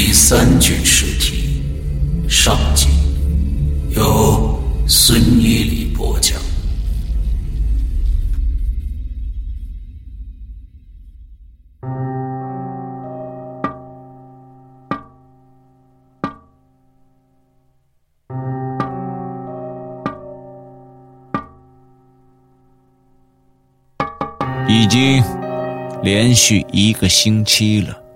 第三具尸体上集，由孙一礼播讲。已经连续一个星期了。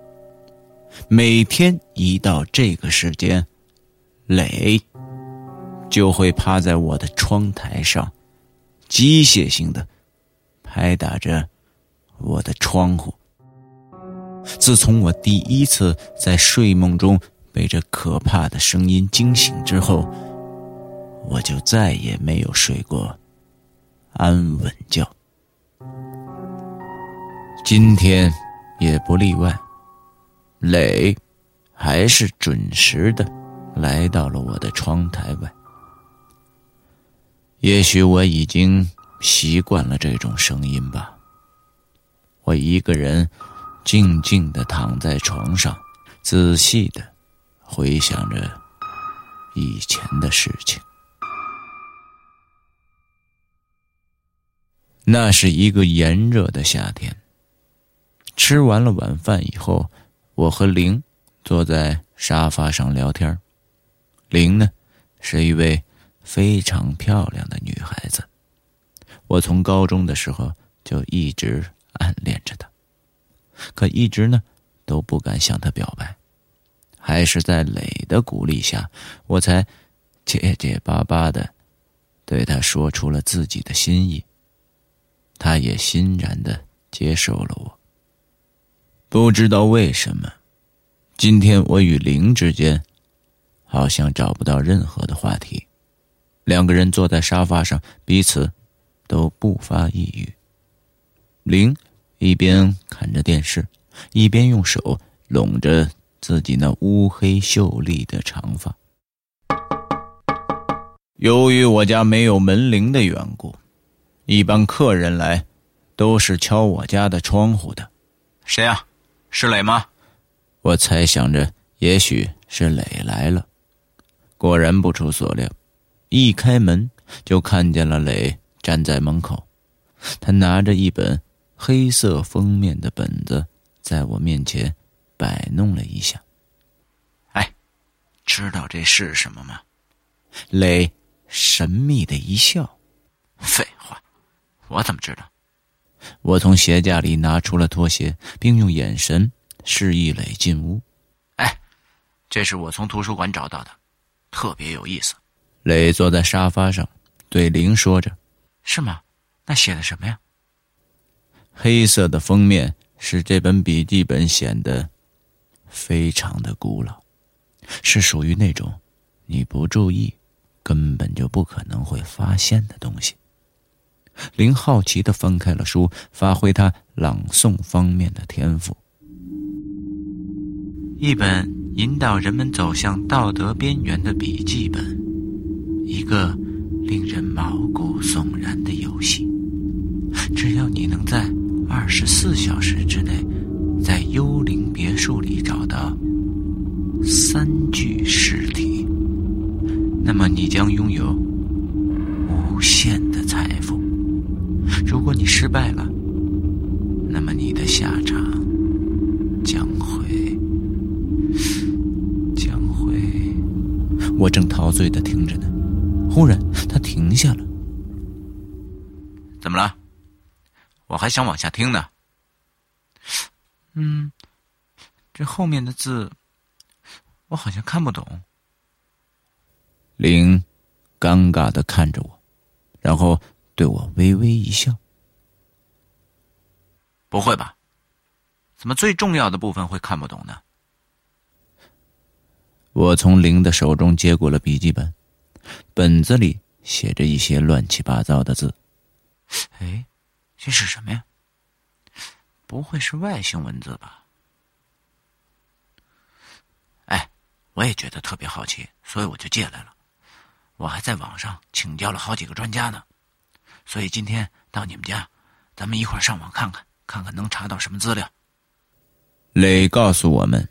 每天一到这个时间，磊就会趴在我的窗台上，机械性的拍打着我的窗户。自从我第一次在睡梦中被这可怕的声音惊醒之后，我就再也没有睡过安稳觉。今天也不例外，磊还是准时的来到了我的窗台外。也许我已经习惯了这种声音吧。我一个人静静的躺在床上，仔细的回想着以前的事情。那是一个炎热的夏天。吃完了晚饭以后，我和玲坐在沙发上聊天。玲呢，是一位非常漂亮的女孩子，我从高中的时候就一直暗恋着她，可一直呢都不敢向她表白。还是在磊的鼓励下，我才结结巴巴的对她说出了自己的心意。她也欣然的接受了我。不知道为什么，今天我与玲之间好像找不到任何的话题。两个人坐在沙发上，彼此都不发一语。玲一边看着电视，一边用手拢着自己那乌黑秀丽的长发。由于我家没有门铃的缘故，一般客人来都是敲我家的窗户的。谁呀？是磊吗？我猜想着，也许是磊来了。果然不出所料，一开门就看见了磊站在门口。他拿着一本黑色封面的本子，在我面前摆弄了一下。哎，知道这是什么吗？磊神秘的一笑。废话，我怎么知道？我从鞋架里拿出了拖鞋，并用眼神示意磊进屋。哎，这是我从图书馆找到的，特别有意思。磊坐在沙发上，对玲说着：“是吗？那写的什么呀？”黑色的封面使这本笔记本显得非常的古老，是属于那种你不注意，根本就不可能会发现的东西。林好奇的翻开了书，发挥他朗诵方面的天赋。一本引导人们走向道德边缘的笔记本，一个令人毛骨悚然的游戏。只要你能在二十四小时之内，在幽灵别墅里找到三具尸体，那么你将拥有果你失败了，那么你的下场将会将会……我正陶醉的听着呢，忽然他停下了。怎么了？我还想往下听呢。嗯，这后面的字我好像看不懂。林尴尬的看着我，然后对我微微一笑。不会吧？怎么最重要的部分会看不懂呢？我从林的手中接过了笔记本，本子里写着一些乱七八糟的字。哎。这是什么呀？不会是外星文字吧？哎，我也觉得特别好奇，所以我就借来了。我还在网上请教了好几个专家呢，所以今天到你们家，咱们一块上网看看，看看能查到什么资料。磊告诉我们，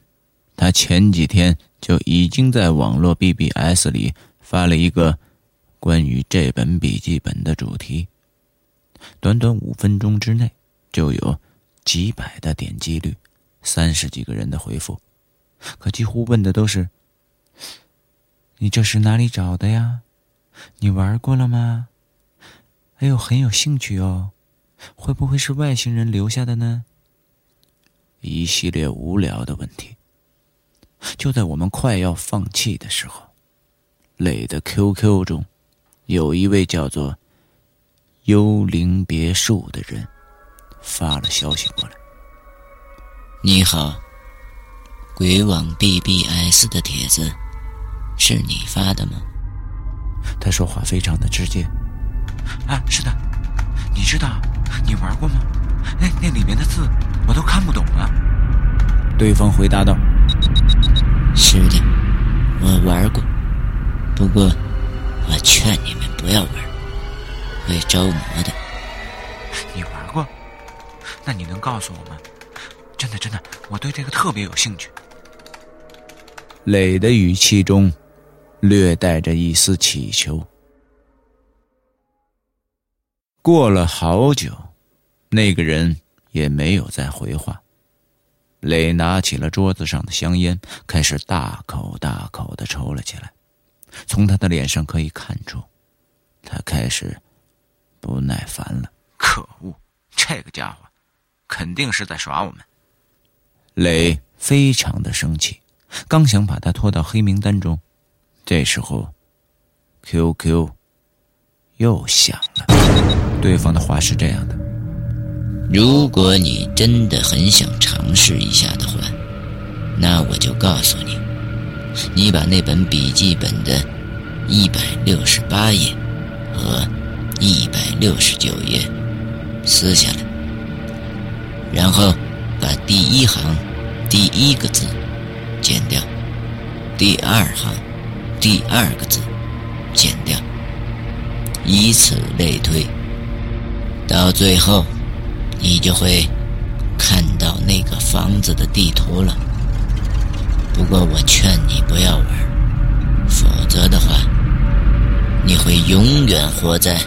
他前几天就已经在网络 BBS 里发了一个关于这本笔记本的主题。短短五分钟之内，就有几百的点击率，三十几个人的回复，可几乎问的都是：“你这是哪里找的呀？你玩过了吗？哎呦，很有兴趣哦，会不会是外星人留下的呢？”一系列无聊的问题。就在我们快要放弃的时候，磊的 QQ 中，有一位叫做。幽灵别墅的人发了消息过来。你好，鬼网 BBS 的帖子是你发的吗？他说话非常的直接。啊，是的。你知道你玩过吗？那那里面的字我都看不懂啊。对方回答道：“是的，我玩过。不过我劝你们不要玩。”会着魔的。你玩过？那你能告诉我吗？真的，真的，我对这个特别有兴趣。磊的语气中略带着一丝乞求。过了好久，那个人也没有再回话。磊拿起了桌子上的香烟，开始大口大口的抽了起来。从他的脸上可以看出，他开始。不耐烦了，可恶！这个家伙肯定是在耍我们。磊非常的生气，刚想把他拖到黑名单中，这时候，QQ 又响了。对方的话是这样的：如果你真的很想尝试一下的话，那我就告诉你，你把那本笔记本的一百六十八页和。一百六十九页，撕下来，然后把第一行第一个字剪掉，第二行第二个字剪掉，以此类推，到最后你就会看到那个房子的地图了。不过我劝你不要玩，否则的话，你会永远活在。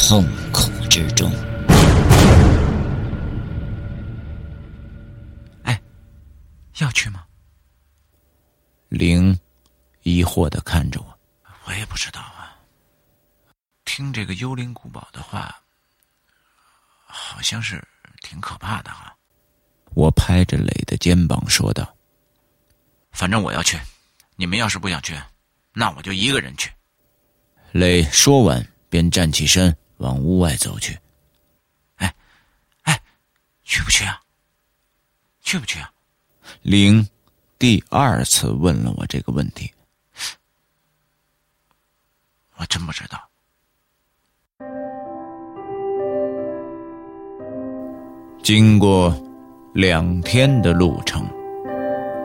痛苦之中。哎，要去吗？灵疑惑的看着我，我也不知道啊。听这个幽灵古堡的话，好像是挺可怕的哈。我拍着磊的肩膀说道：“反正我要去，你们要是不想去，那我就一个人去。”磊说完便站起身。往屋外走去。哎，哎，去不去啊？去不去啊？灵第二次问了我这个问题，我真不知道。经过两天的路程，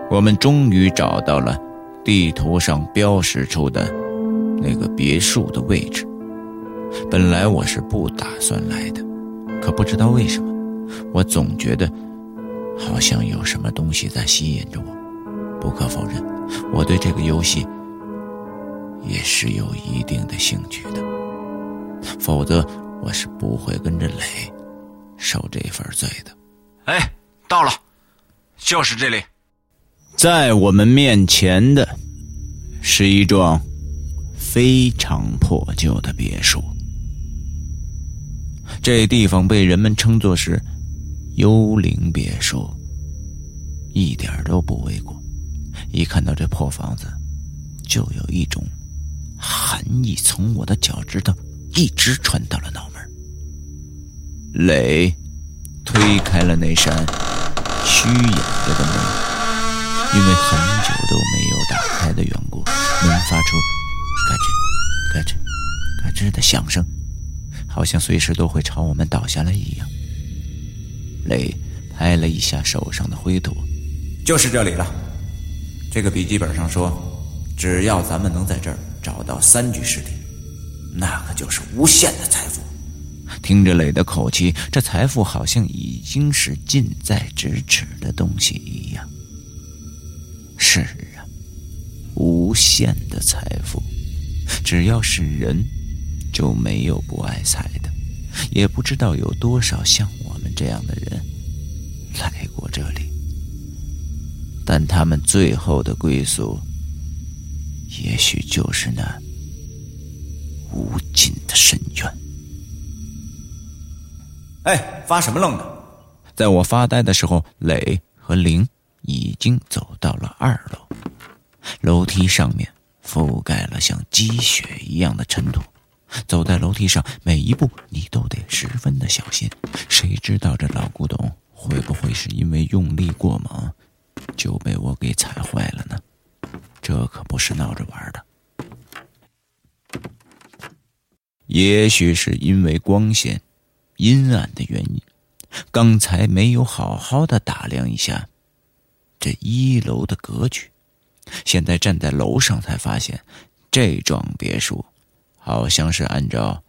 我们终于找到了地图上标识出的那个别墅的位置。本来我是不打算来的，可不知道为什么，我总觉得好像有什么东西在吸引着我。不可否认，我对这个游戏也是有一定的兴趣的，否则我是不会跟着磊受这份罪的。哎，到了，就是这里。在我们面前的是一幢非常破旧的别墅。这地方被人们称作是“幽灵别墅”，一点都不为过。一看到这破房子，就有一种寒意从我的脚趾头一直传到了脑门。磊推开了那扇虚掩着的门，因为很久都没有打开的缘故，门发出嘎吱、嘎吱、嘎吱的响声。好像随时都会朝我们倒下来一样。雷拍了一下手上的灰土，就是这里了。这个笔记本上说，只要咱们能在这儿找到三具尸体，那可就是无限的财富。听着磊的口气，这财富好像已经是近在咫尺的东西一样。是啊，无限的财富，只要是人。就没有不爱财的，也不知道有多少像我们这样的人来过这里，但他们最后的归宿，也许就是那无尽的深渊。哎，发什么愣呢？在我发呆的时候，磊和林已经走到了二楼，楼梯上面覆盖了像积雪一样的尘土。走在楼梯上，每一步你都得十分的小心。谁知道这老古董会不会是因为用力过猛，就被我给踩坏了呢？这可不是闹着玩的。也许是因为光线阴暗的原因，刚才没有好好的打量一下这一楼的格局。现在站在楼上才发现，这幢别墅。好像是按照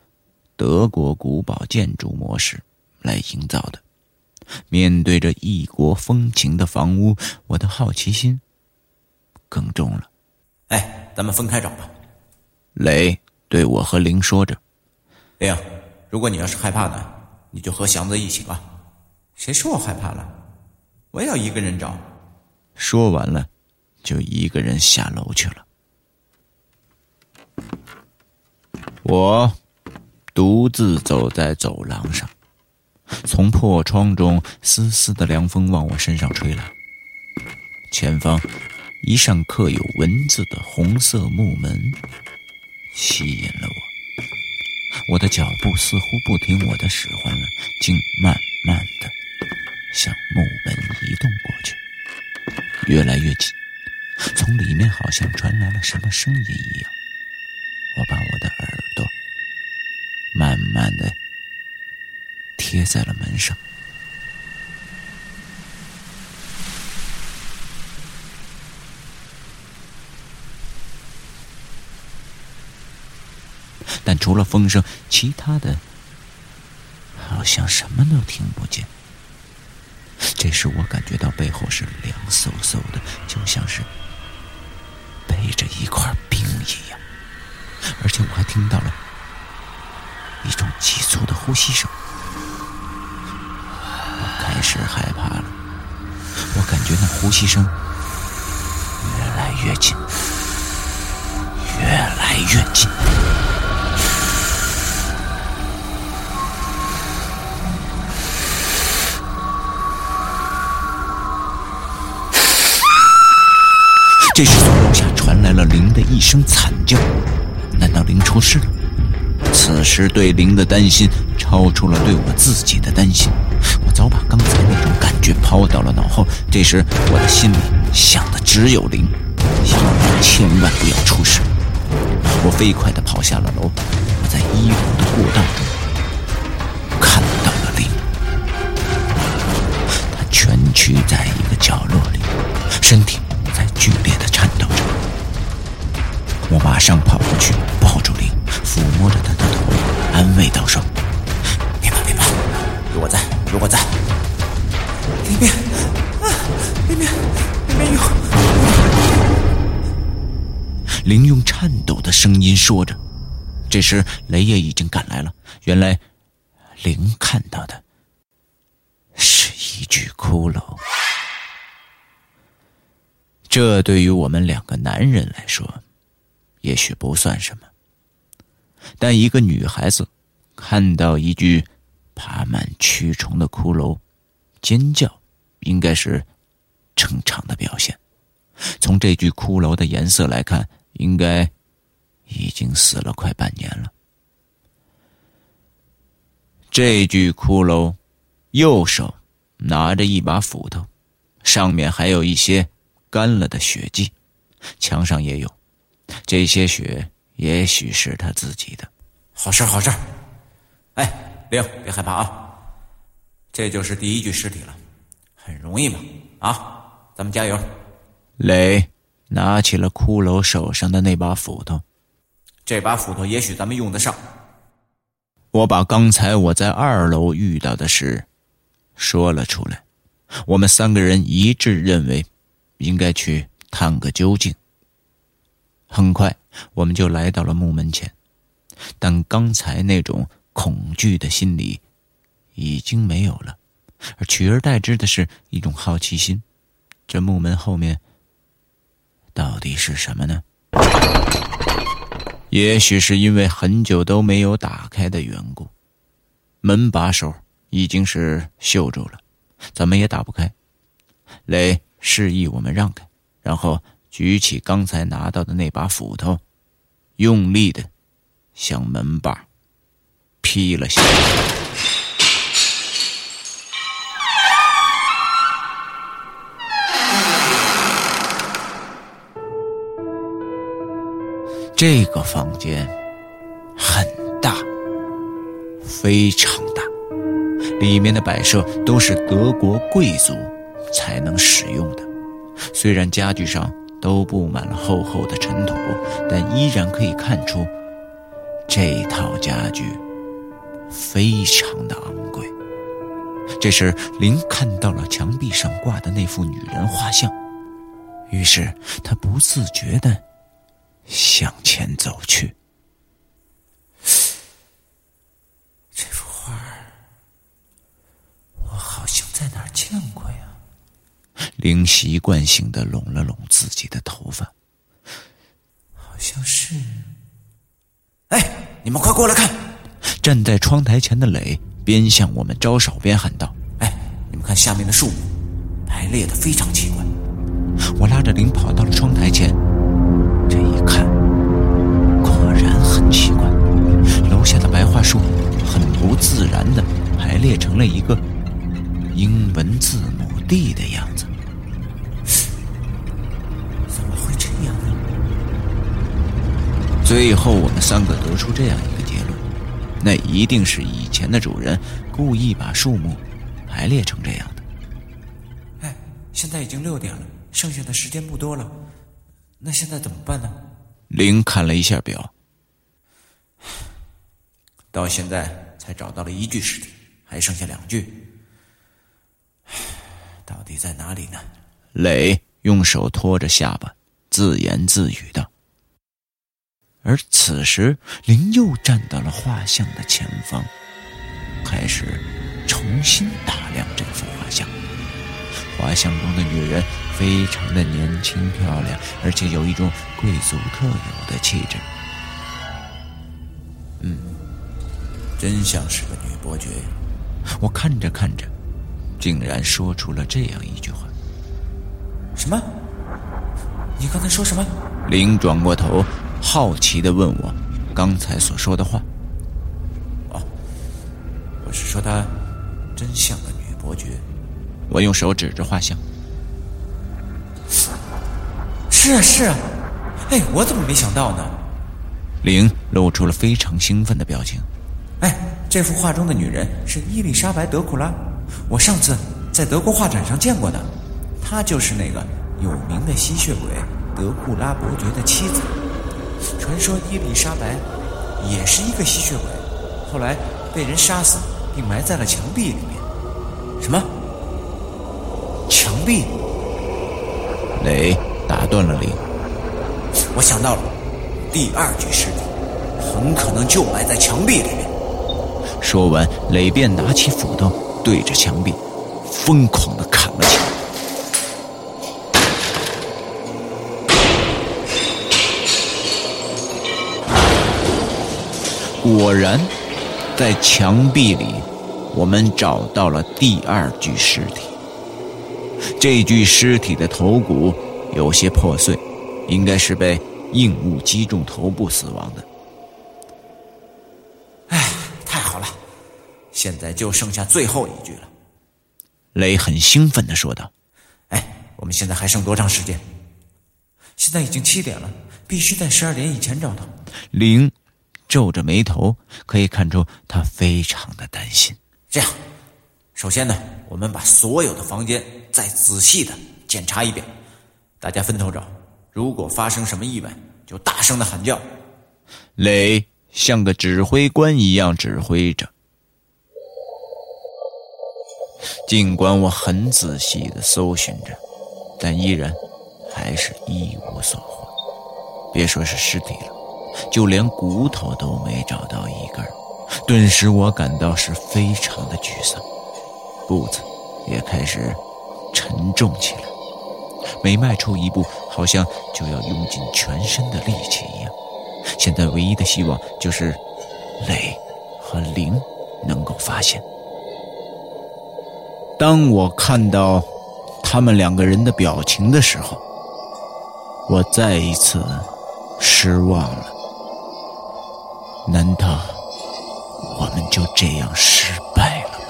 德国古堡建筑模式来营造的。面对着异国风情的房屋，我的好奇心更重了。哎，咱们分开找吧。雷对我和林说着：“玲，如果你要是害怕呢，你就和祥子一起吧。谁说我害怕了？我也要一个人找。”说完了，就一个人下楼去了。我独自走在走廊上，从破窗中丝丝的凉风往我身上吹来。前方一扇刻有文字的红色木门吸引了我，我的脚步似乎不听我的使唤了，竟慢慢的向木门移动过去，越来越近，从里面好像传来了什么声音一样。我把我的耳朵慢慢的贴在了门上，但除了风声，其他的好像什么都听不见。这时我感觉到背后是凉飕飕的，就像是背着一块冰一样。而且我还听到了一种急促的呼吸声，我开始害怕了。我感觉那呼吸声越来越近，越来越近。这时，从楼下传来了林的一声惨叫。难道灵出事了？此时对灵的担心超出了对我自己的担心。我早把刚才那种感觉抛到了脑后。这时我的心里想的只有灵，希望千万不要出事。我飞快地跑下了楼。我在一楼的过道中看到了灵，他蜷曲在一个角落里，身体剧烈的颤抖着。我马上跑过去抱住灵抚摸着他的头安慰道说别怕别怕有我在有我在。里面啊里面里面有。灵用颤抖的声音说着这时雷也已经赶来了原来灵看到的是一具骷髅。这对于我们两个男人来说，也许不算什么，但一个女孩子看到一具爬满蛆虫的骷髅，尖叫，应该是正常的表现。从这具骷髅的颜色来看，应该。已经死了快半年了。这具骷髅右手拿着一把斧头，上面还有一些干了的血迹，墙上也有。这些血也许是他自己的。好事好事哎，玲，别害怕啊！这就是第一具尸体了，很容易嘛！啊，咱们加油！磊拿起了骷髅手上的那把斧头。这把斧头也许咱们用得上。我把刚才我在二楼遇到的事说了出来，我们三个人一致认为应该去探个究竟。很快，我们就来到了木门前，但刚才那种恐惧的心理已经没有了，而取而代之的是一种好奇心：这木门后面到底是什么呢？也许是因为很久都没有打开的缘故，门把手已经是锈住了，怎么也打不开。雷示意我们让开，然后举起刚才拿到的那把斧头，用力的向门把劈了下去。这个房间很大，非常大，里面的摆设都是德国贵族才能使用的。虽然家具上都布满了厚厚的尘土，但依然可以看出这套家具非常的昂贵。这时，林看到了墙壁上挂的那幅女人画像，于是他不自觉的。向前走去。这幅画我好像在哪儿见过呀。林习惯性的拢了拢自己的头发，好像是。哎，你们快过来看！站在窗台前的磊边向我们招手边喊道：“哎，你们看下面的树木，排列的非常奇怪。”我拉着林跑到了窗台前。这一看，果然很奇怪。楼下的白桦树很不自然的排列成了一个英文字母 D 的样子。最后，我们三个得出这样一个结论：那一定是以前的主人故意把树木排列成这样的。哎，现在已经六点了，剩下的时间不多了。那现在怎么办呢？林看了一下表，到现在才找到了一具尸体，还剩下两具，到底在哪里呢？磊用手托着下巴，自言自语道。而此时，林又站到了画像的前方，开始重新打量这幅画像。画像中的女人。非常的年轻漂亮，而且有一种贵族特有的气质。嗯，真像是个女伯爵。我看着看着，竟然说出了这样一句话：“什么？你刚才说什么？”林转过头，好奇的问我刚才所说的话。哦，我是说她真像个女伯爵。我用手指着画像。是啊是啊，哎，我怎么没想到呢？玲露出了非常兴奋的表情。哎，这幅画中的女人是伊丽莎白·德库拉，我上次在德国画展上见过的，她就是那个有名的吸血鬼德库拉伯爵的妻子。传说伊丽莎白也是一个吸血鬼，后来被人杀死并埋在了墙壁里面。什么？墙壁？雷打断了林。我想到了，第二具尸体很可能就埋在墙壁里面。说完，雷便拿起斧头，对着墙壁疯狂的砍了起来。果然，在墙壁里，我们找到了第二具尸体。这具尸体的头骨有些破碎，应该是被硬物击中头部死亡的。哎，太好了，现在就剩下最后一具了。雷很兴奋地说道：“哎，我们现在还剩多长时间？现在已经七点了，必须在十二点以前找到。”零。皱着眉头，可以看出他非常的担心。这样，首先呢，我们把所有的房间再仔细的检查一遍，大家分头找。如果发生什么意外，就大声的喊叫。磊像个指挥官一样指挥着。尽管我很仔细的搜寻着，但依然还是一无所获。别说是尸体了。就连骨头都没找到一根，顿时我感到是非常的沮丧，步子也开始沉重起来，每迈出一步，好像就要用尽全身的力气一样。现在唯一的希望就是磊和灵能够发现。当我看到他们两个人的表情的时候，我再一次失望了。难道我们就这样失败了吗？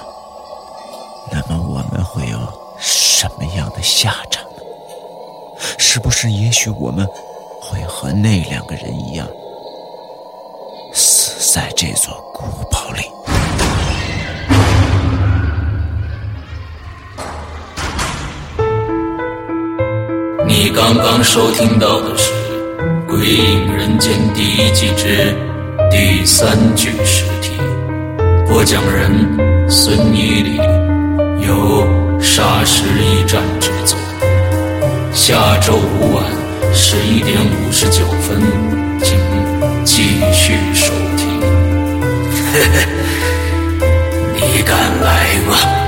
那么我们会有什么样的下场呢？是不是也许我们会和那两个人一样，死在这座古堡里？你刚刚收听到的是《鬼影人间》第一季之。第三具尸体，播讲人孙一礼，由沙石驿站制作。下周五晚十一点五十九分，请继续收听。嘿 嘿你敢来吗？